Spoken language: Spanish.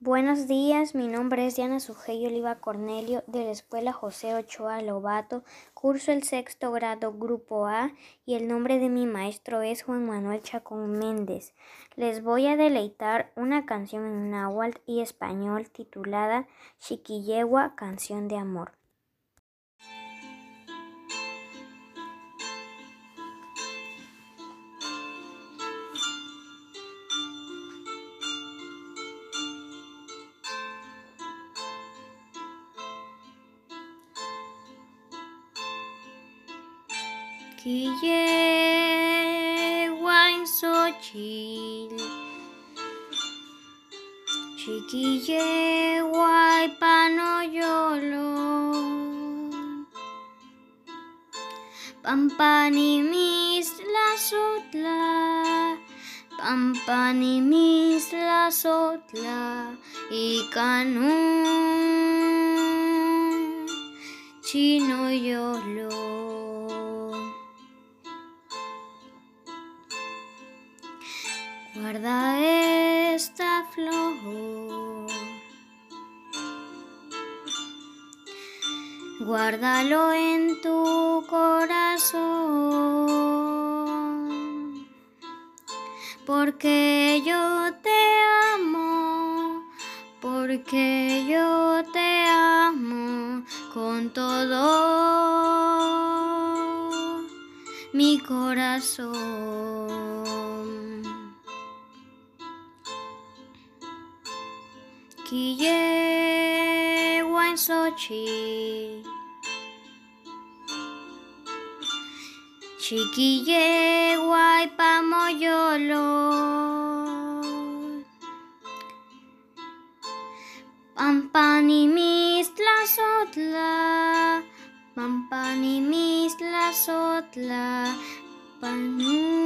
Buenos días, mi nombre es Diana Sujei Oliva Cornelio de la Escuela José Ochoa Lobato, curso el sexto grado Grupo A y el nombre de mi maestro es Juan Manuel Chacón Méndez. Les voy a deleitar una canción en náhuatl y español titulada Chiquillegua, canción de amor. Chiquillegua en Xochitl, Chiquillegua y panoyolo, Pampanimis la sotla, Pampanimis la sotla y canú, chino yolo. Guarda esta flor. Guárdalo en tu corazón. Porque yo te amo. Porque yo te amo con todo mi corazón. Chiquillegua en Xochitl, Chiquillegua y pamoyolo, Pampanimis la sotla, Pampanimis la sotla, Panú.